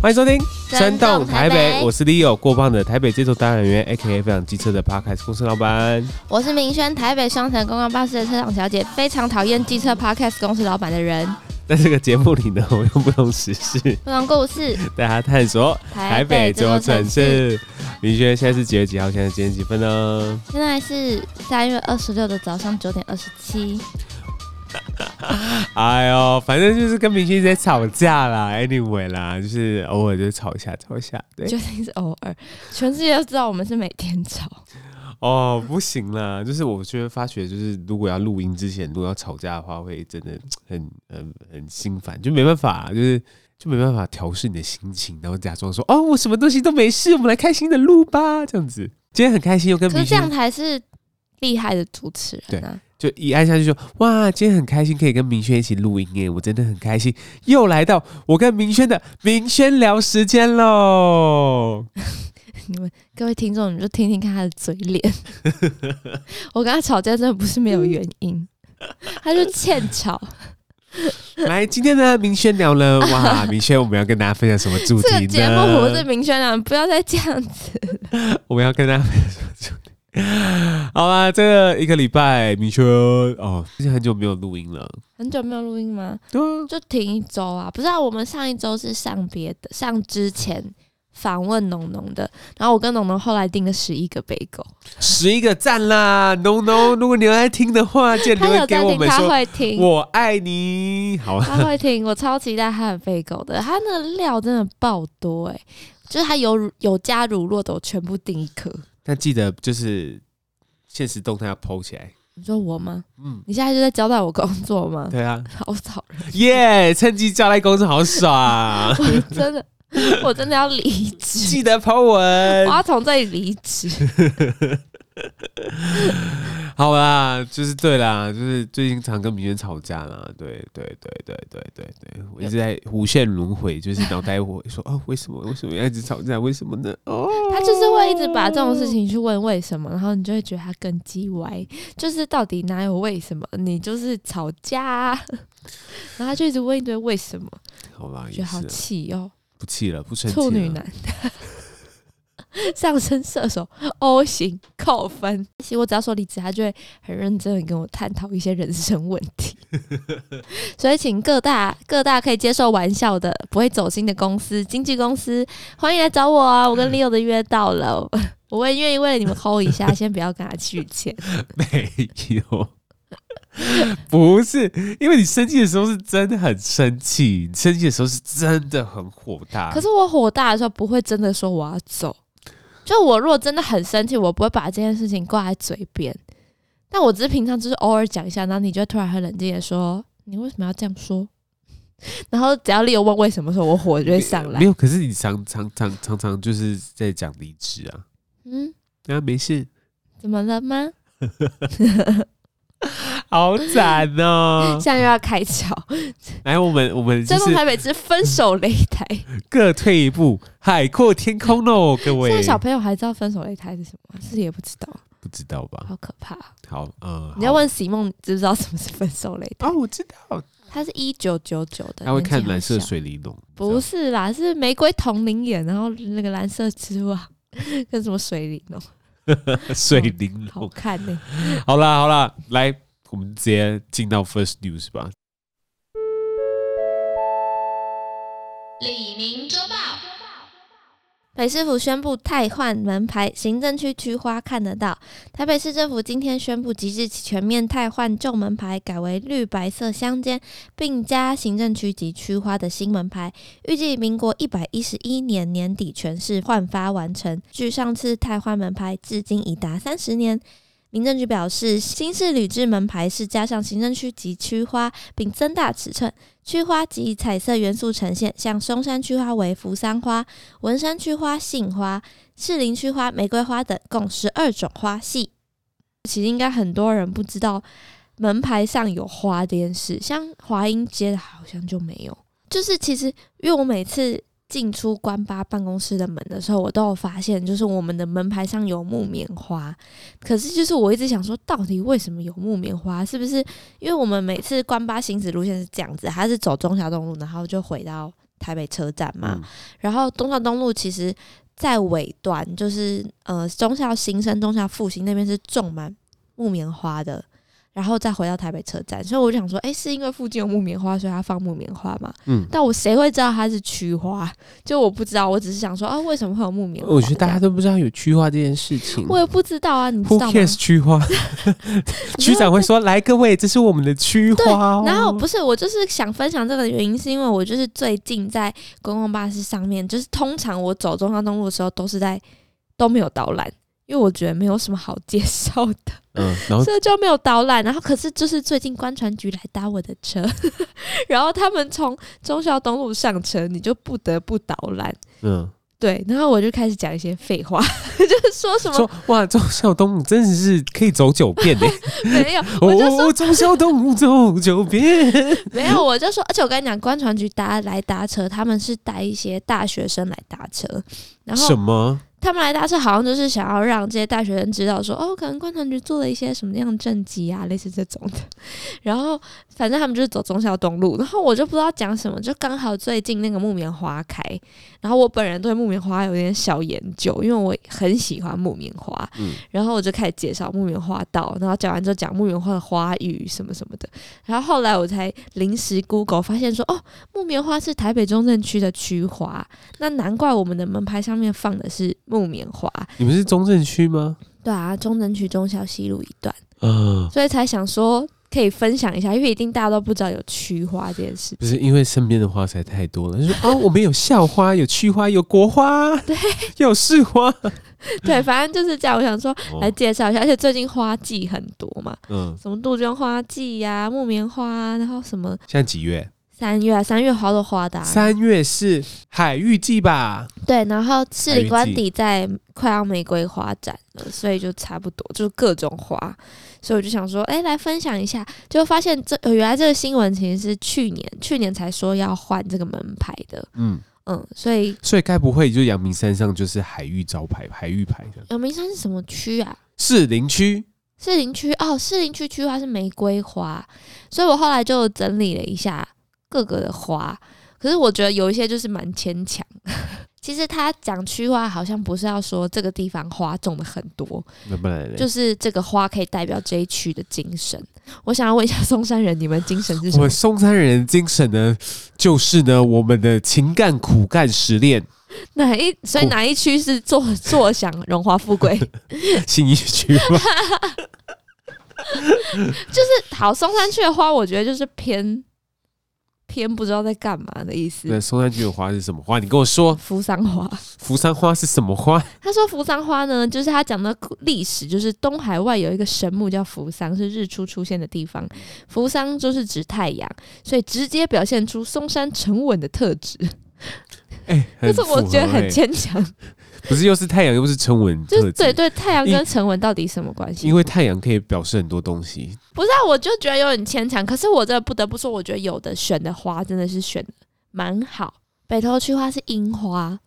欢迎收听《山动台北》，我是 Leo 过磅的台北街头达人员，A.K.A. 非常机车的 Podcast 公司老板。我是明轩，台北双层公共巴士的车长小姐，非常讨厌机车 Podcast 公司老板的人。在这个节目里呢，我们用不同时事、不同故事，带大家探索台北这座城市。明轩，现在是几月几号？现在几点几分呢？现在是三月二十六的早上九点二十七。哎呦，反正就是跟明星在吵架啦，anyway 啦，就是偶尔就吵一下，吵一下，对，究竟是偶尔，全世界都知道我们是每天吵。哦，不行啦，就是我觉得发觉，就是如果要录音之前，如果要吵架的话，会真的很很很心烦，就没办法，就是就没办法调试你的心情，然后假装说哦，我什么东西都没事，我们来开心的录吧，这样子。今天很开心，又跟明星，可是这样才是厉害的主持人啊。对，就一按下去就哇，今天很开心，可以跟明轩一起录音耶，我真的很开心，又来到我跟明轩的明轩聊时间喽。你们各位听众，你们就听听看他的嘴脸。我跟他吵架真的不是没有原因，他就欠吵。来，今天呢，明轩聊了哇，明轩，我们要跟大家分享什么主题呢？这个节目我是明轩聊，不要再这样子。我们要跟大家分享？好啦，这个一个礼拜，米秋哦，最近很久没有录音了，很久没有录音吗？对啊，就停一周啊。不是啊，我们上一周是上别的，上之前。访问农农的，然后我跟农农后来订了十一个杯狗，十一个赞啦，农农，如果你有在听的话，记得留言给我们说，他会听，我爱你，好，他会听，我超期待他的贝果的，他那个料真的爆多哎、欸，就是他有有加乳酪的，我全部订一颗。但记得就是现实动态要 PO 起来。你说我吗？嗯，你现在就在交代我工作吗？对啊，好讨人，耶，趁机交代工作好爽，真的。我真的要离职，记得 po 文，我要从这里离职。好啦，就是对啦，就是最近常跟明轩吵架啦，对对对对对对对，我一直在无限轮回，就是脑袋会说 哦，为什么为什么要一直吵架？为什么呢？哦，他就是会一直把这种事情去问为什么，然后你就会觉得他更叽歪，就是到底哪有为什么？你就是吵架啊，然后他就一直问一堆为什么，好吧，觉得好气哦。不气了，不生气。处女男，上升射手，O 型扣分。其实我只要说离职，他就会很认真的跟我探讨一些人生问题。所以，请各大各大可以接受玩笑的、不会走心的公司、经纪公司，欢迎来找我啊！我跟 Leo 的约到了，我也愿意为了你们 hold 一下，先不要跟他续签。没有。不是，因为你生气的时候是真的很生气，你生气的时候是真的很火大。可是我火大的时候不会真的说我要走，就我如果真的很生气，我不会把这件事情挂在嘴边。但我只是平常就是偶尔讲一下，然后你就会突然很冷静的说：“你为什么要这样说？” 然后只要你有问为什么时候，我火就会上来。没有，可是你常常常常常就是在讲离职啊。嗯，啊，没事，怎么了吗？好惨哦！现在又要开窍，来，我们我们这台北之分手擂台，各退一步，海阔天空喽，各位。现在小朋友还知道分手擂台是什么？自己也不知道，不知道吧？好可怕。好，嗯，你要问席梦，知不知道什么是分手擂台？哦，我知道，他是一九九九的，他会看蓝色水玲珑，不是啦，是玫瑰铜铃眼，然后那个蓝色之外跟什么水玲珑？水玲珑好看呢。好啦好啦，来。我们直接进到 first news 吧。李明周报，北市府宣布汰换门牌，行政区区花看得到。台北市政府今天宣布，即日起全面汰换旧门牌，改为绿白色相间，并加行政区及区花的新门牌。预计民国一百一十一年年底全市换发完成。距上次汰换门牌至今已达三十年。民政局表示，新式铝制门牌是加上行政区及区花，并增大尺寸，区花及彩色元素呈现，像松山区花为扶桑花，文山区花杏花，士林区花玫瑰花等，共十二种花系。其实应该很多人不知道门牌上有花这件事，像华阴街的好像就没有。就是其实，因为我每次。进出关八办公室的门的时候，我都有发现，就是我们的门牌上有木棉花。可是，就是我一直想说，到底为什么有木棉花？是不是因为我们每次关八行驶路线是这样子，它是走忠孝东路，然后就回到台北车站嘛。嗯、然后忠孝东路其实在尾端，就是呃忠孝新生、忠孝复兴那边是种满木棉花的。然后再回到台北车站，所以我就想说，哎，是因为附近有木棉花，所以他放木棉花嘛？嗯，但我谁会知道它是区花？就我不知道，我只是想说，啊，为什么会有木棉花？我觉得大家都不知道有区花这件事情。我也不知道啊，你知道吗？Who cares 区花？区长会说：“来，各位，这是我们的区花哦。”然后不是，我就是想分享这个原因，是因为我就是最近在公共巴士上面，就是通常我走中央东路的时候，都是在都没有导览。因为我觉得没有什么好介绍的，嗯，然后所以就没有导览。然后可是就是最近观船局来搭我的车，然后他们从忠孝东路上车，你就不得不导览，嗯，对。然后我就开始讲一些废话，就是说什么说哇，忠孝东路真的是可以走九遍的，没有，我就说忠孝东路走九遍，没有，我就说，而且我跟你讲，观船局搭来搭车，他们是带一些大学生来搭车，然后什么？他们来搭车好像就是想要让这些大学生知道说，哦，可能观察局做了一些什么样的政绩啊，类似这种的。然后反正他们就是走忠孝东路，然后我就不知道讲什么，就刚好最近那个木棉花开，然后我本人对木棉花有点小研究，因为我很喜欢木棉花。嗯，然后我就开始介绍木棉花道，然后讲完之后讲木棉花的花语什么什么的。然后后来我才临时 Google 发现说，哦，木棉花是台北中正区的区花，那难怪我们的门牌上面放的是。木棉花，你们是中正区吗？对啊，中正区忠孝西路一段，嗯，所以才想说可以分享一下，因为一定大家都不知道有区花这件事。不是因为身边的花材太多了，就说 哦，我们有校花，有区花，有国花，对，有市花，对，反正就是这样。我想说来介绍一下，而且最近花季很多嘛，嗯，什么杜鹃花季呀、啊，木棉花，然后什么？现在几月？三月啊，三月好多花的、啊。三月是海芋季吧？对，然后士林官邸在快要玫瑰花展了，所以就差不多，就是各种花。所以我就想说，哎、欸，来分享一下，就发现这原来这个新闻其实是去年，去年才说要换这个门牌的。嗯嗯，所以所以该不会就阳明山上就是海域招牌、海域牌的？阳明山是什么区啊？士林区。士林区哦，士林区区花是玫瑰花，所以我后来就整理了一下。各个的花，可是我觉得有一些就是蛮牵强。其实他讲区花，好像不是要说这个地方花种的很多，就是这个花可以代表这一区的精神。我想要问一下松山人，你们精神是什么？我们松山人精神呢，就是呢，我们的情干苦干实练。哪一？所以哪一区是坐坐享荣华富贵？新一区吗？就是好，松山区的花，我觉得就是偏。偏不知道在干嘛的意思。那松山区的花是什么花？你跟我说。扶桑花。扶桑花是什么花？他说扶桑花呢，就是他讲的历史，就是东海外有一个神木叫扶桑，是日出出现的地方。扶桑就是指太阳，所以直接表现出松山沉稳的特质。哎、欸，但是我觉得很牵强。不是，又是太阳，又不是沉稳。就是对对，太阳跟沉稳到底什么关系？因为太阳可以表示很多东西。不是啊，我就觉得有点牵强。可是我这不得不说，我觉得有的选的花真的是选的蛮好。北投区花是樱花，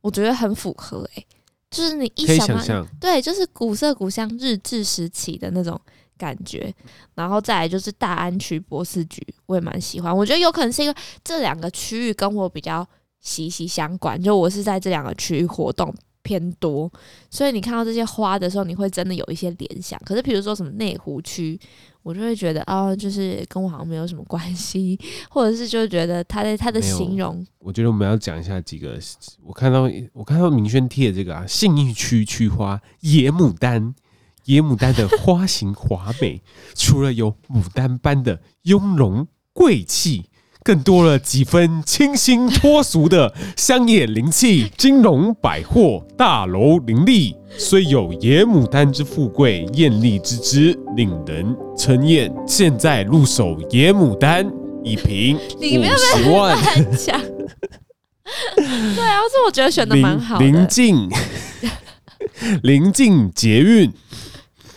我觉得很符合诶、欸，就是你一想象，对，就是古色古香日治时期的那种感觉。然后再来就是大安区波斯菊，我也蛮喜欢。我觉得有可能是因为这两个区域跟我比较。息息相关，就我是在这两个区域活动偏多，所以你看到这些花的时候，你会真的有一些联想。可是，比如说什么内湖区，我就会觉得哦，就是跟我好像没有什么关系，或者是就觉得他的他的形容。我觉得我们要讲一下几个，我看到我看到明轩贴这个啊，信义区区花野牡丹，野牡丹的花型华美，除了有牡丹般的雍容贵气。更多了几分清新脱俗的乡野灵气，金融百货大楼林立，虽有野牡丹之富贵，艳丽之姿令人称艳。现在入手野牡丹一瓶五十万，对啊，这我觉得选的蛮好的。临近临近捷运。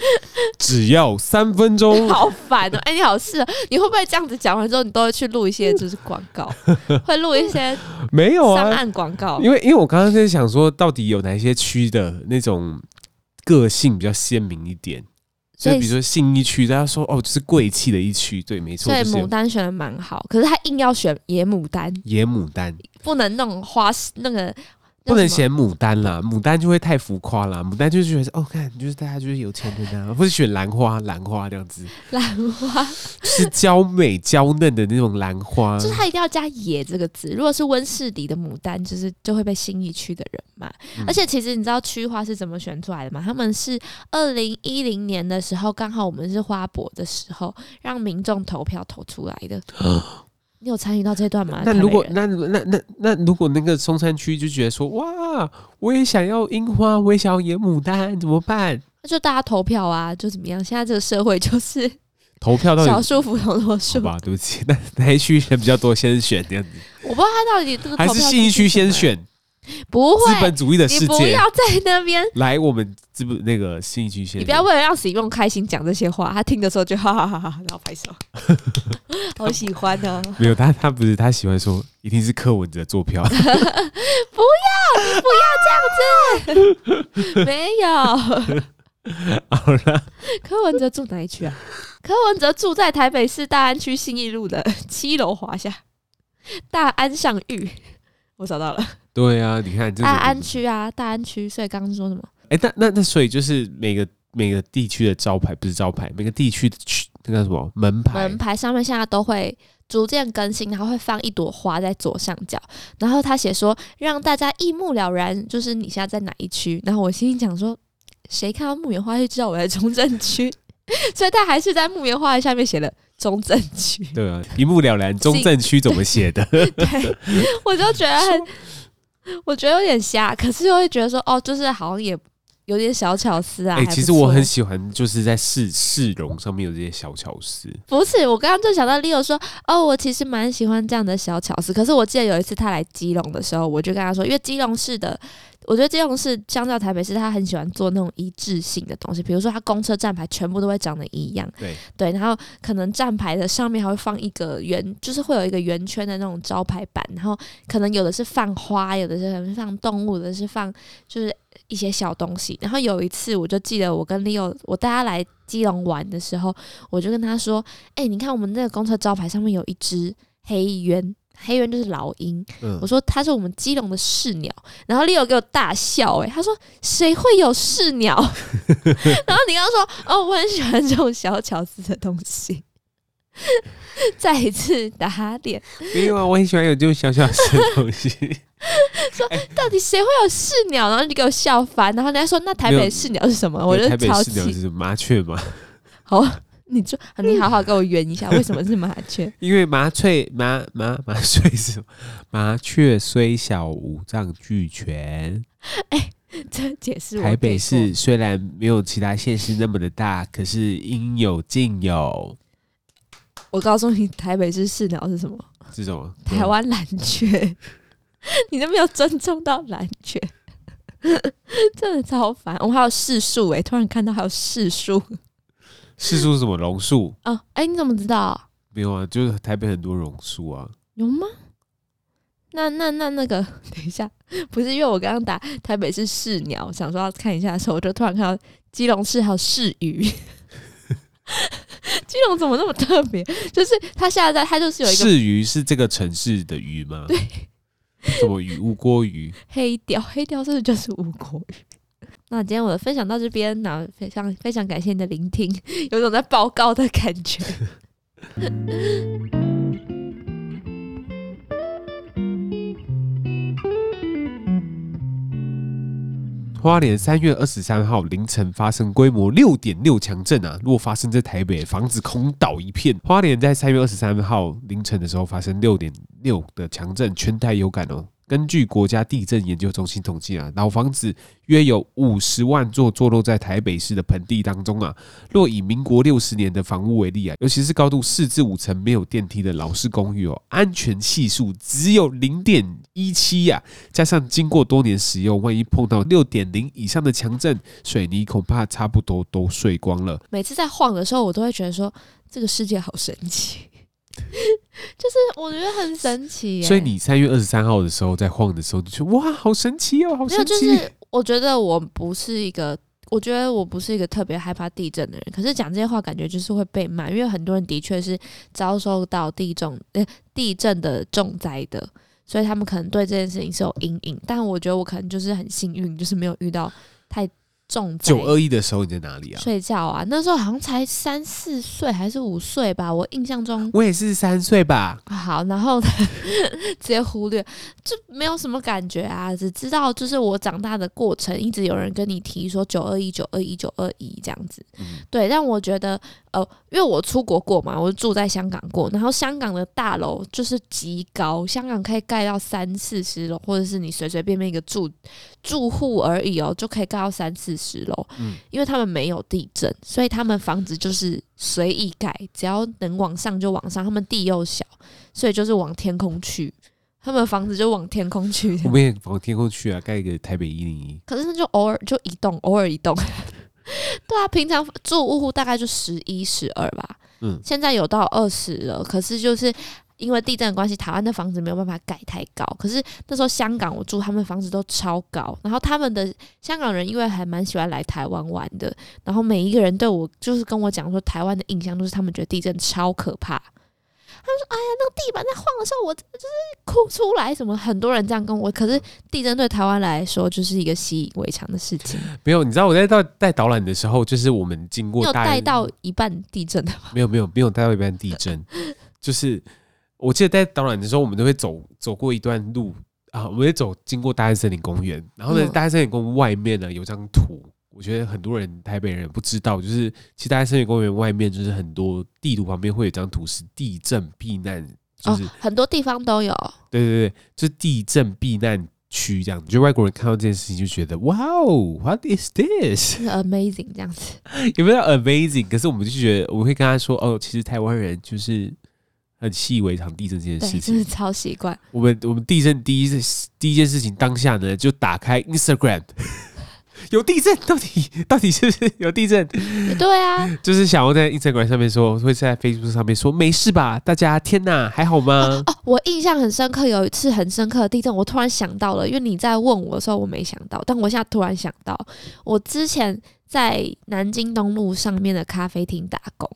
只要三分钟，好烦哦！哎、欸，你好事，你会不会这样子讲完之后，你都会去录一些就是广告，会录一些没有啊？上岸广告？因为因为我刚刚在想说，到底有哪些区的那种个性比较鲜明一点？所以比如说信义区，大家说哦，就是贵气的一区，对，没错。所以牡丹选的蛮好，可是他硬要选野牡丹，野牡丹不能弄花那个。不能选牡丹啦，牡丹就会太浮夸啦。牡丹就觉得哦，看就是大家就是有钱人啊，或者选兰花，兰花这样子。兰花是娇美娇嫩的那种兰花，就是它一定要加“野”这个字。如果是温室里的牡丹，就是就会被新义区的人骂。嗯、而且其实你知道区花是怎么选出来的吗？他们是二零一零年的时候，刚好我们是花博的时候，让民众投票投出来的。你有参与到这段吗？那如果那那那那如果那个松山区就觉得说哇，我也想要樱花，我也想要野牡丹，怎么办？那就大家投票啊，就怎么样？现在这个社会就是 投票到少数服从多数。好吧，对不起，那哪一区人比较多，先选这样子。我不知道他到底这个还是信义区先选。不会，资本主义的世界，你不要在那边来我们这不那个新一区先。你不要为了让使用开心讲这些话，他听的时候就哈哈哈哈，然后拍手，好喜欢呢、啊。没有他，他不是他喜欢说，一定是柯文哲做票。不要，不要这样子，没有。好了，柯文哲住哪一区啊？柯文哲住在台北市大安区信义路的七楼华夏大安尚裕。我找到了，对啊，你看大安区啊，大安区。所以刚刚说什么？哎、欸，那那那，所以就是每个每个地区的招牌不是招牌，每个地区的区那个什么门牌，门牌上面现在都会逐渐更新，然后会放一朵花在左上角，然后他写说让大家一目了然，就是你现在在哪一区。然后我心里讲说，谁看到木棉花就知道我在中正区，所以他还是在木棉花下面写了。中正区，对啊，一目了然。中正区怎么写的？对，我就觉得很，我觉得有点瞎，可是又会觉得说，哦，就是好像也有点小巧思啊。哎、欸，其实我很喜欢，就是在市市容上面有这些小巧思。不是，我刚刚就想到 Leo 说，哦，我其实蛮喜欢这样的小巧思。可是我记得有一次他来基隆的时候，我就跟他说，因为基隆市的。我觉得基隆市相较台北市，他很喜欢做那种一致性的东西，比如说他公车站牌全部都会长得一样，对对，然后可能站牌的上面还会放一个圆，就是会有一个圆圈的那种招牌板，然后可能有的是放花，有的是放动物，有的是放就是一些小东西。然后有一次，我就记得我跟 Leo，我带他来基隆玩的时候，我就跟他说：“哎、欸，你看我们那个公车招牌上面有一只黑鸢。”黑鸢就是老鹰，嗯、我说它是我们基隆的市鸟，然后 Leo 给我大笑、欸，诶，他说谁会有市鸟？然后你刚刚说哦，我很喜欢这种小巧思的东西，再一次打脸。没有啊，我很喜欢有这种小巧思的东西。说到底谁会有市鸟？然后你给我笑翻，然后人家说那台北市鸟是什么？我就台北市鸟是麻雀吗？好。你就你好好跟我圆一下，为什么是麻雀？因为麻雀麻麻麻雀是？麻雀虽小，五脏俱全。哎、这解释。台北市虽然没有其他县市那么的大，可是应有尽有。我告诉你，台北市市鸟是什么？是什么？台湾蓝雀。你都没有尊重到蓝雀，真的超烦。我还有市树哎，突然看到还有市树。市树是什么？榕树啊，哎、欸，你怎么知道？没有啊，就是台北很多榕树啊。有吗？那那那那个，等一下，不是因为我刚刚打台北市市鸟，想说要看一下的时候，我就突然看到基隆市还有市鱼。基隆怎么那么特别？就是它现在它就是有一个市鱼，是这个城市的鱼吗？对，什么鱼？乌锅鱼？黑鯛？黑鯛是不是就是乌锅鱼？那今天我的分享到这边，那非常非常感谢你的聆听，有种在报告的感觉。花莲三月二十三号凌晨发生规模六点六强震啊！如果发生在台北，房子空倒一片。花莲在三月二十三号凌晨的时候发生六点六的强震，全台有感哦。根据国家地震研究中心统计啊，老房子约有五十万座坐落在台北市的盆地当中啊。若以民国六十年的房屋为例啊，尤其是高度四至五层没有电梯的老式公寓哦，安全系数只有零点一七呀。加上经过多年使用，万一碰到六点零以上的强震，水泥恐怕差不多都碎光了。每次在晃的时候，我都会觉得说，这个世界好神奇。就是我觉得很神奇，所以你三月二十三号的时候在晃的时候，就觉得哇，好神奇哦，好神奇。就是我觉得我不是一个我觉得我不是一个特别害怕地震的人，可是讲这些话感觉就是会被骂，因为很多人的确是遭受到地震呃地震的重灾的，所以他们可能对这件事情是有阴影。但我觉得我可能就是很幸运，就是没有遇到太。九二一的时候你在哪里啊？睡觉啊，那时候好像才三四岁还是五岁吧，我印象中。我也是三岁吧。好，然后 直接忽略，就没有什么感觉啊，只知道就是我长大的过程，一直有人跟你提说九二一、九二一、九二一这样子。嗯、对，但我觉得。哦，因为我出国过嘛，我住在香港过，然后香港的大楼就是极高，香港可以盖到三四十楼，或者是你随随便便一个住住户而已哦，就可以盖到三四十楼。嗯，因为他们没有地震，所以他们房子就是随意盖，只要能往上就往上。他们地又小，所以就是往天空去，他们房子就往天空去。我们也往天空去啊，盖一个台北一零一。可是那就偶尔就移动，偶尔移动。对啊，平常住屋户大概就十一、十二吧。嗯，现在有到二十了。可是就是因为地震的关系，台湾的房子没有办法盖太高。可是那时候香港我住，他们房子都超高。然后他们的香港人因为还蛮喜欢来台湾玩的，然后每一个人对我就是跟我讲说，台湾的印象都是他们觉得地震超可怕。他们说：“哎呀，那个地板在晃的时候，我就是哭出来。什么很多人这样跟我，可是地震对台湾来说就是一个习以为常的事情。没有，你知道我在带带导览的时候，就是我们经过，有带到一半地震的吗？没有，没有，没有带到一半地震。就是我记得带导览的时候，我们都会走走过一段路啊，我们会走经过大安森林公园，然后呢，大安森林公园外面呢有张图。”我觉得很多人台北人不知道，就是其实大家森林公园外面就是很多地图旁边会有一张图是地震避难，就是、哦、很多地方都有。对对对，就是地震避难区这样子。就外国人看到这件事情就觉得哇哦，What is this？Amazing 这样子。有没有 amazing？可是我们就觉得我们会跟他说哦，其实台湾人就是很习以为常地震这件事情，真是超习惯。我们我们地震第一第一件事情当下呢，就打开 Instagram。有地震，到底到底是不是有地震？对啊，就是想要在 Instagram 上面说，会在 Facebook 上面说，没事吧？大家，天哪，还好吗？哦，哦，我印象很深刻，有一次很深刻的地震，我突然想到了，因为你在问我的时候，我没想到，但我现在突然想到，我之前在南京东路上面的咖啡厅打工。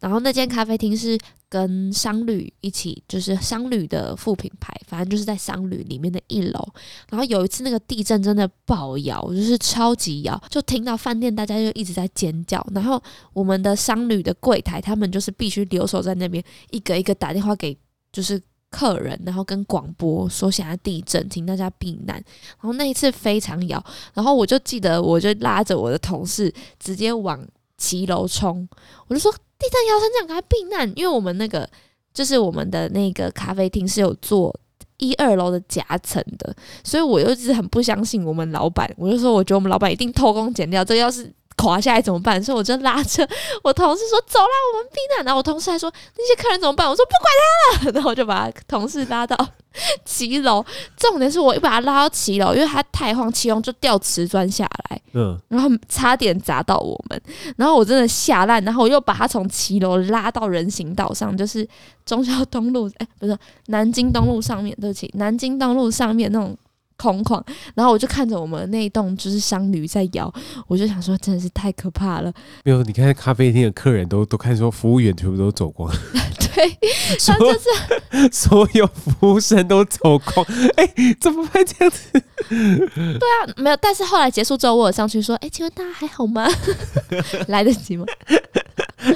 然后那间咖啡厅是跟商旅一起，就是商旅的副品牌，反正就是在商旅里面的一楼。然后有一次那个地震真的爆摇，就是超级摇，就听到饭店大家就一直在尖叫。然后我们的商旅的柜台，他们就是必须留守在那边，一个一个打电话给就是客人，然后跟广播说现在地震，请大家避难。然后那一次非常摇，然后我就记得我就拉着我的同事直接往骑楼冲，我就说。地震摇身这样，赶快避难！因为我们那个就是我们的那个咖啡厅是有做一二楼的夹层的，所以我又一直很不相信我们老板。我就说，我觉得我们老板一定偷工减料，这要是垮下来怎么办？所以我就拉着我同事说：“走啦，我们避难。”然后我同事还说：“那些客人怎么办？”我说：“不管他了。” 然后我就把同事拉到。骑楼，重点是我又把他拉到骑楼，因为他太慌，骑楼就掉瓷砖下来，嗯，然后差点砸到我们，然后我真的吓烂，然后我又把他从骑楼拉到人行道上，就是中孝东路，哎、欸，不是南京东路上面，对不起，南京东路上面那种。空旷，然后我就看着我们那一栋就是商旅在摇，我就想说真的是太可怕了。没有，你看咖啡厅的客人都都看说服务员全部都走光，对，他就是所有服务生都走光，哎、欸，怎么会这样子？对啊，没有，但是后来结束之后，我有上去说，哎、欸，请问大家还好吗？来得及吗？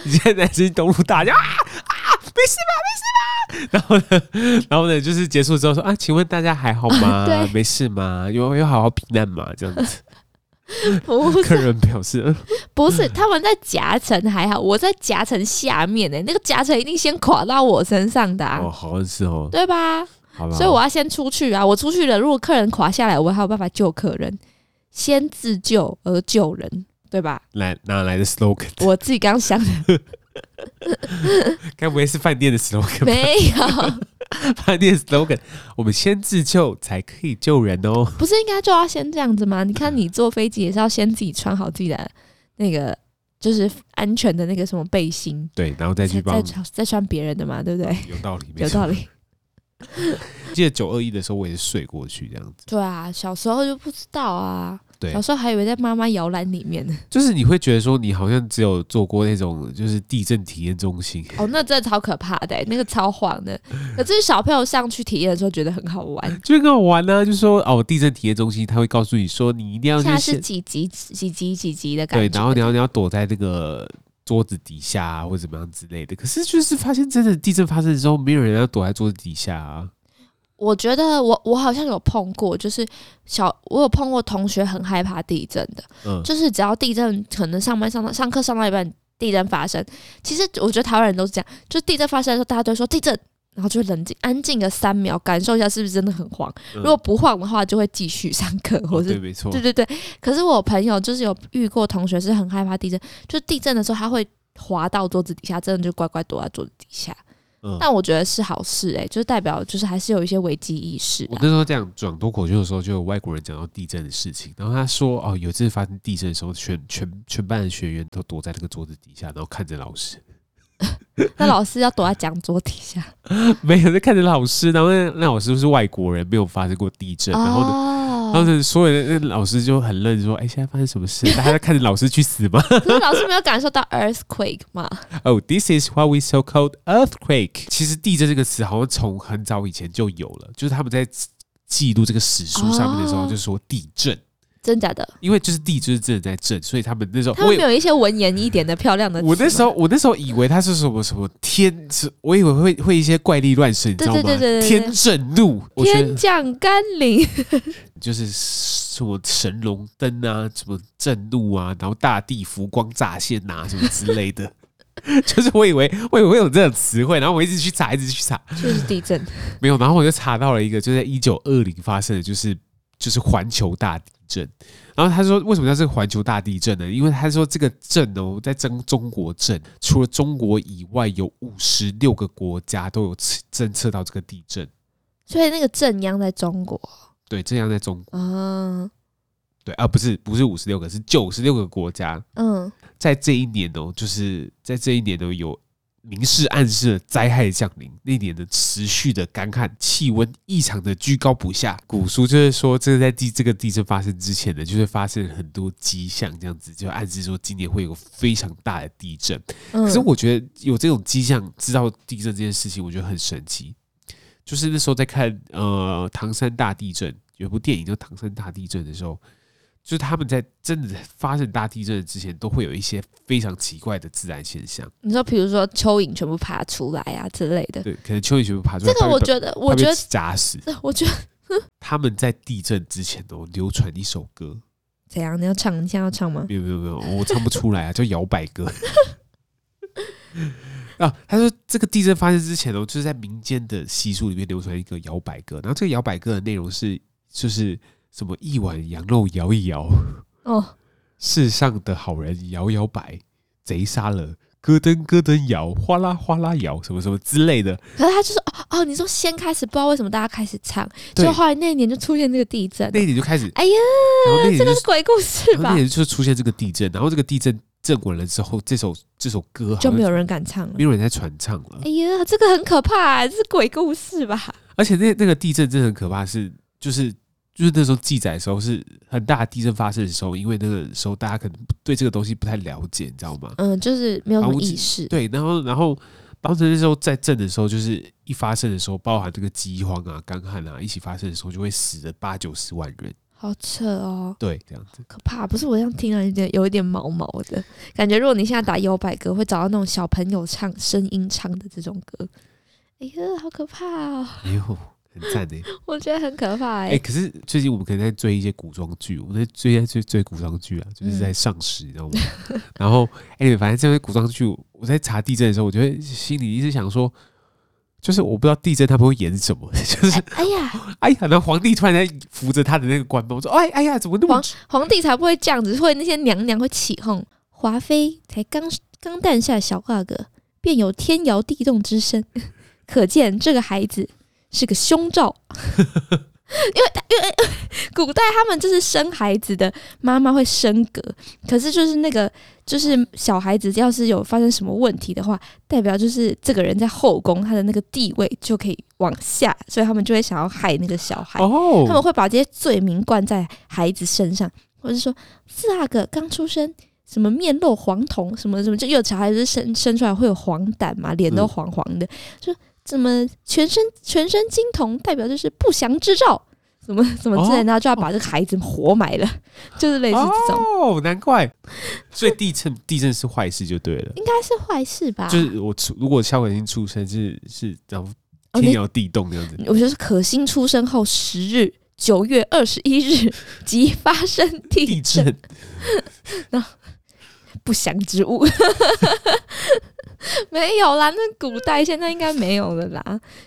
你现在是东路大叫啊啊，没事吧？没事吧？然后呢，然后呢，就是结束之后说啊，请问大家还好吗？啊、对，没事吗？有有好好避难吗？这样子，不是客人表示不是，他们在夹层还好，我在夹层下面呢、欸，那个夹层一定先垮到我身上的、啊、哦，好像是哦，对吧？所以我要先出去啊，我出去了，如果客人垮下来，我还有办法救客人，先自救而救人，对吧？来，哪来的 slogan？我自己刚想的。该不会是饭店的 slogan？没有，饭店 slogan，我们先自救才可以救人哦。不是应该就要先这样子吗？你看，你坐飞机也是要先自己穿好自己的那个，就是安全的那个什么背心，对，然后再去帮再再穿别人的嘛，对不对？有道理，有道理。记得九二一的时候，我也是睡过去这样子。对啊，小时候就不知道啊。对，小时候还以为在妈妈摇篮里面呢。就是你会觉得说，你好像只有做过那种就是地震体验中心。哦，那真的超可怕的，那个超晃的。可是小朋友上去体验的时候，觉得很好玩，就很好玩呢、啊。就是说哦，地震体验中心他会告诉你说，你一定要现在是几级几级几级的感觉。对，然后你要你要躲在那个桌子底下啊，或者怎么样之类的。可是就是发现，真的地震发生的时候，没有人要躲在桌子底下啊。我觉得我我好像有碰过，就是小我有碰过同学很害怕地震的，嗯，就是只要地震，可能上班上到上课上到一半，地震发生，其实我觉得台湾人都是这样，就是地震发生的时候，大家都说地震，然后就冷静安静个三秒，感受一下是不是真的很晃，嗯，如果不晃的话，就会继续上课，或是，哦，对，没错，对对对。可是我朋友就是有遇过同学是很害怕地震，就地震的时候他会滑到桌子底下，真的就乖乖躲在桌子底下。嗯、但我觉得是好事哎、欸，就是代表就是还是有一些危机意识。我那时候这样转脱口秀的时候，就有外国人讲到地震的事情，然后他说哦，有一次发生地震的时候，全全全班的学员都躲在那个桌子底下，然后看着老师。那老师要躲在讲桌底下？没有在看着老师，然后那那老师是外国人，没有发生过地震，然后呢？哦然后所有的那老师就很愣，说：“哎，现在发生什么事？大家在看着老师去死吗？” 可是老师没有感受到 earthquake 吗？哦、oh,，this is what we so called earthquake。其实“地震”这个词好像从很早以前就有了，就是他们在记录这个史书上面的时候，就说地震。真假的？因为就是地就是真的在震，所以他们那时候他们没有一些文言一点的漂亮的词。我那时候我那时候以为他是什么什么天，我以为会会一些怪力乱神，你知道吗？天震怒，天降甘霖，就是什么神龙灯啊，什么震怒啊，然后大地浮光乍现啊，什么之类的。就是我以为我以为会有这种词汇，然后我一直去查，一直去查，就是地震 没有，然后我就查到了一个，就在一九二零发生的，就是就是环球大地震，然后他说为什么叫这个环球大地震呢？因为他说这个震哦，在中中国震，除了中国以外，有五十六个国家都有侦测到这个地震，所以那个震央在中国。对，这样在中国。嗯，对啊，不是不是五十六个，是九十六个国家。嗯，在这一年哦，就是在这一年都有。明示暗示了灾害降临，那年的持续的干旱，气温异常的居高不下。古书就是说，这个在地这个地震发生之前呢，就是发生很多迹象，这样子就暗示说今年会有非常大的地震。可是我觉得有这种迹象，知道地震这件事情，我觉得很神奇。就是那时候在看呃唐山大地震，有部电影叫《唐山大地震》的时候。就是他们在真的发生大地震之前，都会有一些非常奇怪的自然现象。你说，比如说蚯蚓全部爬出来啊之类的。对，可能蚯蚓全部爬出来。这个我觉得，我觉得假死。我觉得 他们在地震之前都流传一首歌。怎样？你要唱？你现在要唱吗？没有没有没有，我唱不出来啊，叫摇摆歌。啊，他说这个地震发生之前哦，就是在民间的习俗里面流传一个摇摆歌，然后这个摇摆歌的内容是，就是。什么一碗羊肉摇一摇哦，世上的好人摇摇摆，贼杀了咯噔咯噔摇，哗啦哗啦摇，什么什么之类的。可是他就说哦哦，你说先开始不知道为什么大家开始唱，就后来那一年就出现这个地震，那一年就开始，哎呀，这个是鬼故事吧？那年就出现这个地震，然后这个地震震稳了之后，这首这首歌就没有人敢唱了，没有人在传唱了。哎呀，这个很可怕，这是鬼故事吧？而且那那个地震真的很可怕是，是就是。就是那时候记载的时候是很大的地震发生的时候，因为那个时候大家可能对这个东西不太了解，你知道吗？嗯，就是没有什么意识。对，然后然后当时那时候在震的时候，就是一发生的时候，包含这个饥荒啊、干旱啊一起发生的时候，就会死了八九十万人。好扯哦！对，这样子可怕。不是我这样听了有点有一点毛毛的感觉。如果你现在打摇摆歌，会找到那种小朋友唱声音唱的这种歌。哎呀，好可怕哦！哎呦。很赞的，我觉得很可怕哎、欸。可是最近我们可能在追一些古装剧，我们在追在追追古装剧啊，就是在上时，你知道吗？然后哎、欸，反正这些古装剧，我在查地震的时候，我觉得心里一直想说，就是我不知道地震他们会演什么，就是哎呀哎呀，然后皇帝突然在扶着他的那个官帽，我说哎哎呀，怎么那么皇皇帝才不会这样子，会那些娘娘会起哄。华妃才刚刚诞下小阿哥，便有天摇地动之声，可见这个孩子。是个凶兆，因为因为 古代他们就是生孩子的妈妈会升格，可是就是那个就是小孩子要是有发生什么问题的话，代表就是这个人在后宫他的那个地位就可以往下，所以他们就会想要害那个小孩，他们会把这些罪名灌在孩子身上，或者说四阿哥刚出生，什么面露黄瞳，什么什么，就有小孩子生生出来会有黄疸嘛，脸都黄黄的，就怎么全身全身金铜，代表就是不祥之兆。怎么怎么之类的，就要把这个孩子活埋了，就是类似这种。哦，难怪。所以地震地震是坏事就对了。应该是坏事吧？就是我出如果肖可欣出生是是然后天摇地动这样子。我觉得是可欣出生后十日，九月二十一日 即发生地震。地震 不祥之物。没有啦，那古代现在应该没有了啦。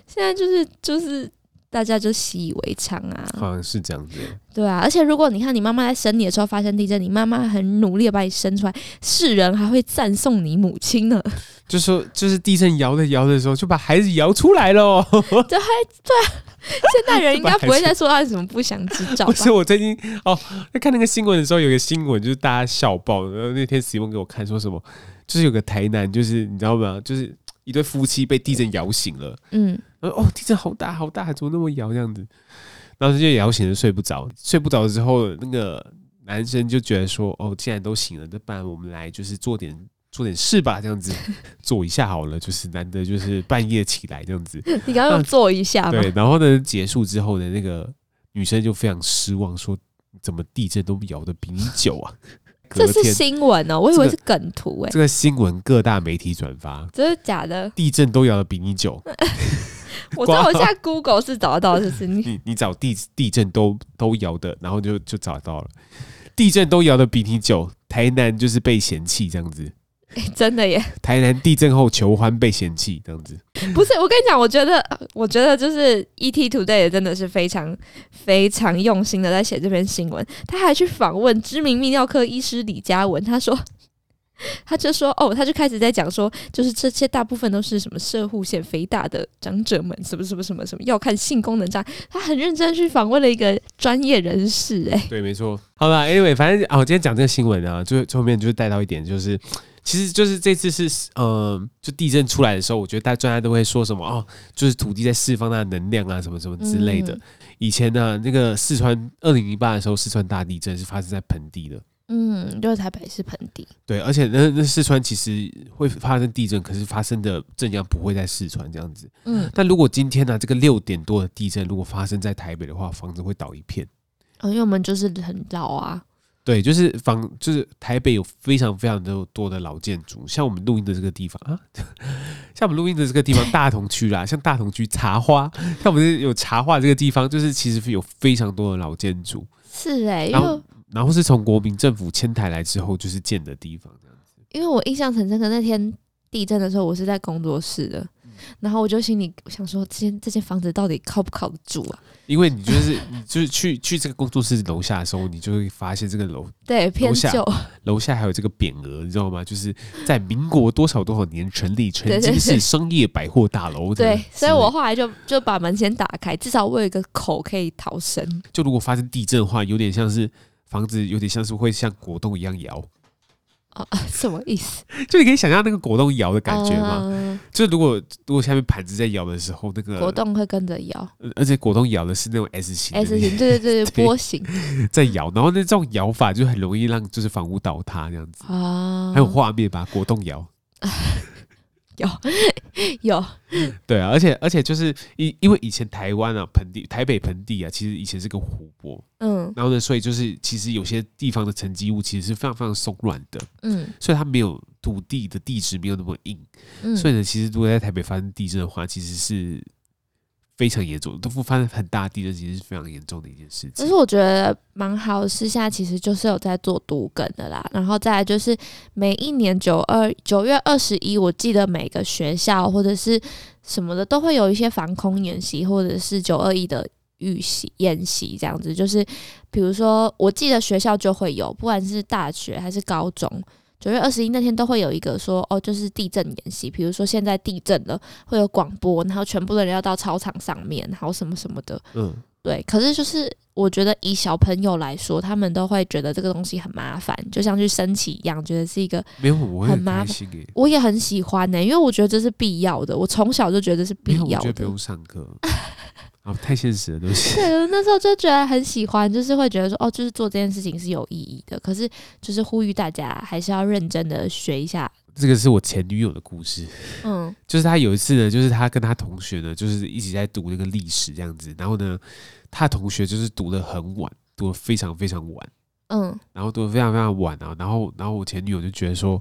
现在就是就是。大家就习以为常啊，好像是这样子。对啊，而且如果你看你妈妈在生你的时候发生地震，你妈妈很努力的把你生出来，世人还会赞颂你母亲呢。就说就是地震摇的摇的时候，就把孩子摇出来了。对，还对，现代人应该不会再说他是什么不祥之兆。不是我最近哦，在看那个新闻的时候，有个新闻就是大家笑爆。然后那天史文给我看说什么，就是有个台南，就是你知道吗？就是。一对夫妻被地震摇醒了，嗯，哦，地震好大好大，怎么那么摇这样子？然后就摇醒了，睡不着，睡不着之后，那个男生就觉得说，哦，既然都醒了，那不然我们来就是做点做点事吧，这样子 做一下好了，就是难得就是半夜起来这样子，你刚刚做一下，对，然后呢，结束之后呢，那个女生就非常失望，说怎么地震都摇得比你久啊？这是新闻哦，我以为是梗图哎、这个。这个新闻各大媒体转发，这是假的。地震都摇得比你久。我知道 我现在 Google 是找得到，就是你你你找地地震都都摇的，然后就就找到了。地震都摇得比你久，台南就是被嫌弃这样子。欸、真的耶！台南地震后求欢被嫌弃，这样子不是？我跟你讲，我觉得，我觉得就是 ET Today 也真的是非常非常用心的在写这篇新闻。他还去访问知名泌尿科医师李嘉文，他说，他就说，哦，他就开始在讲说，就是这些大部分都是什么射护腺肥大的长者们，什么什么什么什么要看性功能障碍。他很认真去访问了一个专业人士，哎，对，没错。好了，Anyway，反正啊，我，今天讲这个新闻啊，最后面就是带到一点，就是。其实就是这次是，呃，就地震出来的时候，我觉得大家专家都会说什么哦，就是土地在释放它的能量啊，什么什么之类的。嗯、以前呢、啊，那个四川二零零八的时候，四川大地震是发生在盆地的，嗯，就是台北是盆地。对，而且那那四川其实会发生地震，可是发生的震央不会在四川这样子。嗯，但如果今天呢、啊，这个六点多的地震如果发生在台北的话，房子会倒一片。哦，因为我们就是很老啊。对，就是房，就是台北有非常非常的多的老建筑，像我们录音的这个地方啊，像我们录音的这个地方大同区啦，像大同区茶花，像我们有茶花这个地方，就是其实有非常多的老建筑。是哎、欸，然后然后是从国民政府迁台来之后，就是建的地方这样子。因为我印象很深刻，那天地震的时候，我是在工作室的。然后我就心里想说，这间这间房子到底靠不靠得住啊？因为你就是你就是去去这个工作室楼下的时候，你就会发现这个楼对偏旧，楼下还有这个匾额，你知道吗？就是在民国多少多少年成立，曾经是商业百货大楼。对，所以我后来就就把门先打开，至少我有一个口可以逃生。就如果发生地震的话，有点像是房子，有点像是会像果冻一样摇。啊，什么意思？就你可以想象那个果冻摇的感觉吗？嗯、就如果如果下面盘子在摇的时候，那个果冻会跟着摇，而且果冻摇的是那种 S 型，S 型，对对对，对波形 在摇，然后那这种摇法就很容易让就是房屋倒塌这样子啊，还有画面吧，果冻摇。有 有，对啊，而且而且就是因因为以前台湾啊盆地台北盆地啊，其实以前是个湖泊，嗯，然后呢，所以就是其实有些地方的沉积物其实是非常非常松软的，嗯，所以它没有土地的地质没有那么硬，嗯，所以呢，其实如果在台北发生地震的话，其实是。非常严重，都不发生很大地震，其实是非常严重的一件事情。但是我觉得蛮好的，是现在其实就是有在做读梗的啦。然后再来就是每一年九二九月二十一，我记得每个学校或者是什么的都会有一些防空演习，或者是九二一的预习演习这样子。就是比如说，我记得学校就会有，不管是大学还是高中。九月二十一那天都会有一个说哦，就是地震演习，比如说现在地震了，会有广播，然后全部的人要到操场上面，然后什么什么的，嗯，对。可是就是我觉得以小朋友来说，他们都会觉得这个东西很麻烦，就像去升旗一样，觉得是一个很麻烦。我也很喜欢呢、欸，因为我觉得这是必要的。我从小就觉得这是必要的。我觉得不用上课。哦，太现实了，对不起。对，那时候就觉得很喜欢，就是会觉得说，哦，就是做这件事情是有意义的。可是，就是呼吁大家还是要认真的学一下。这个是我前女友的故事，嗯，就是他有一次呢，就是他跟他同学呢，就是一起在读那个历史这样子，然后呢，他的同学就是读的很晚，读的非常非常晚，嗯，然后读的非常非常晚啊，然后，然后我前女友就觉得说，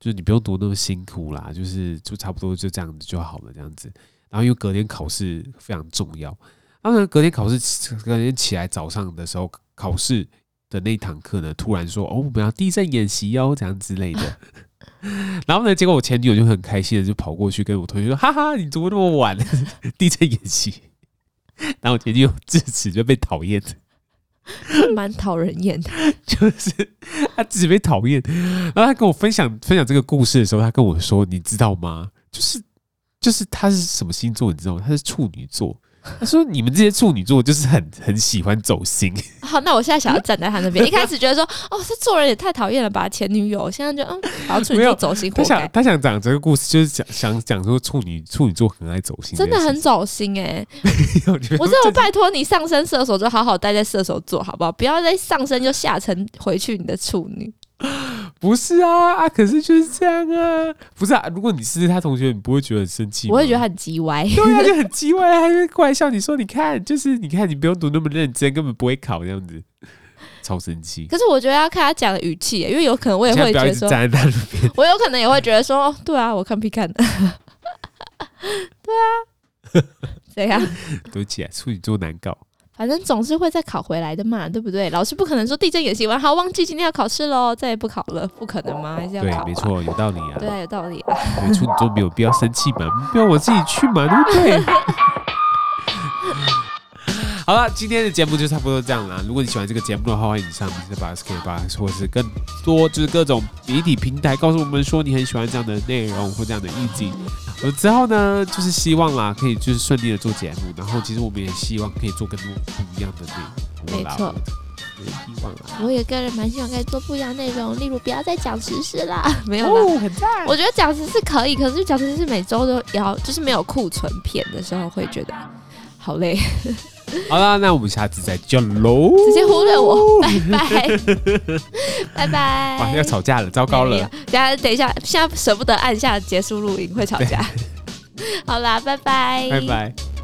就是你不用读那么辛苦啦，就是就差不多就这样子就好了这样子。然后因为隔天考试非常重要，然后呢，隔天考试，隔天起来早上的时候，考试的那一堂课呢，突然说：“哦，我们要地震演习哦，这样之类的。”然后呢，结果我前女友就很开心的就跑过去跟我同学说：“哈哈，你怎么那么晚，地震演习。”然后我前女友自此就被讨厌，蛮讨人厌的，就是他自己被讨厌。然后他跟我分享分享这个故事的时候，他跟我说：“你知道吗？就是。”就是他是什么星座，你知道吗？他是处女座。他说：“你们这些处女座就是很 很喜欢走心。”好，那我现在想要站在他那边。一开始觉得说：“哦，这做人也太讨厌了吧，前女友。”现在就嗯，好处女座走心。他想他想讲这个故事，就是想想讲说处女处女座很爱走心，真的很走心哎、欸。我说我拜托你上升射手，就好好待在射手座，好不好？不要再上升就下沉回去你的处女。不是啊啊！可是就是这样啊，不是啊。如果你是他同学，你不会觉得很生气？我会觉得很叽歪，对啊，就很叽歪，还会过来笑你说：“你看，就是你看，你不用读那么认真，根本不会考这样子，超生气。”可是我觉得要看他讲的语气，因为有可能我也会觉得说，站在那边我有可能也会觉得说：“哦对啊，我看 P 看的。”对啊，怎样对不起啊，处女座难搞。反正总是会再考回来的嘛，对不对？老师不可能说地震演习完好忘记今天要考试喽，再也不考了，不可能吗？还是要考？对，没错，有道理啊。对，有道理啊。没错，你都没有必要生气嘛，不要我自己去嘛，对不对？好了，今天的节目就差不多这样了。如果你喜欢这个节目的话，欢迎你上 MixerBox，或者是更多就是各种媒体平台，告诉我们说你很喜欢这样的内容或这样的意境。我之后呢，就是希望啦，可以就是顺利的做节目。然后其实我们也希望可以做更多不一样的内容。没错，希望啦。我也个人蛮希望可以做不一样的内容，例如不要再讲时事啦，没有啦。哦，很赞。我觉得讲时事可以，可是讲时事每周都要，就是没有库存片的时候会觉得好累。好了，那我们下次再见喽！直接忽略我，拜拜，拜拜。哇，要吵架了，糟糕了！等下，等一下，现在舍不得按下结束录音，会吵架。好啦，拜拜，拜拜。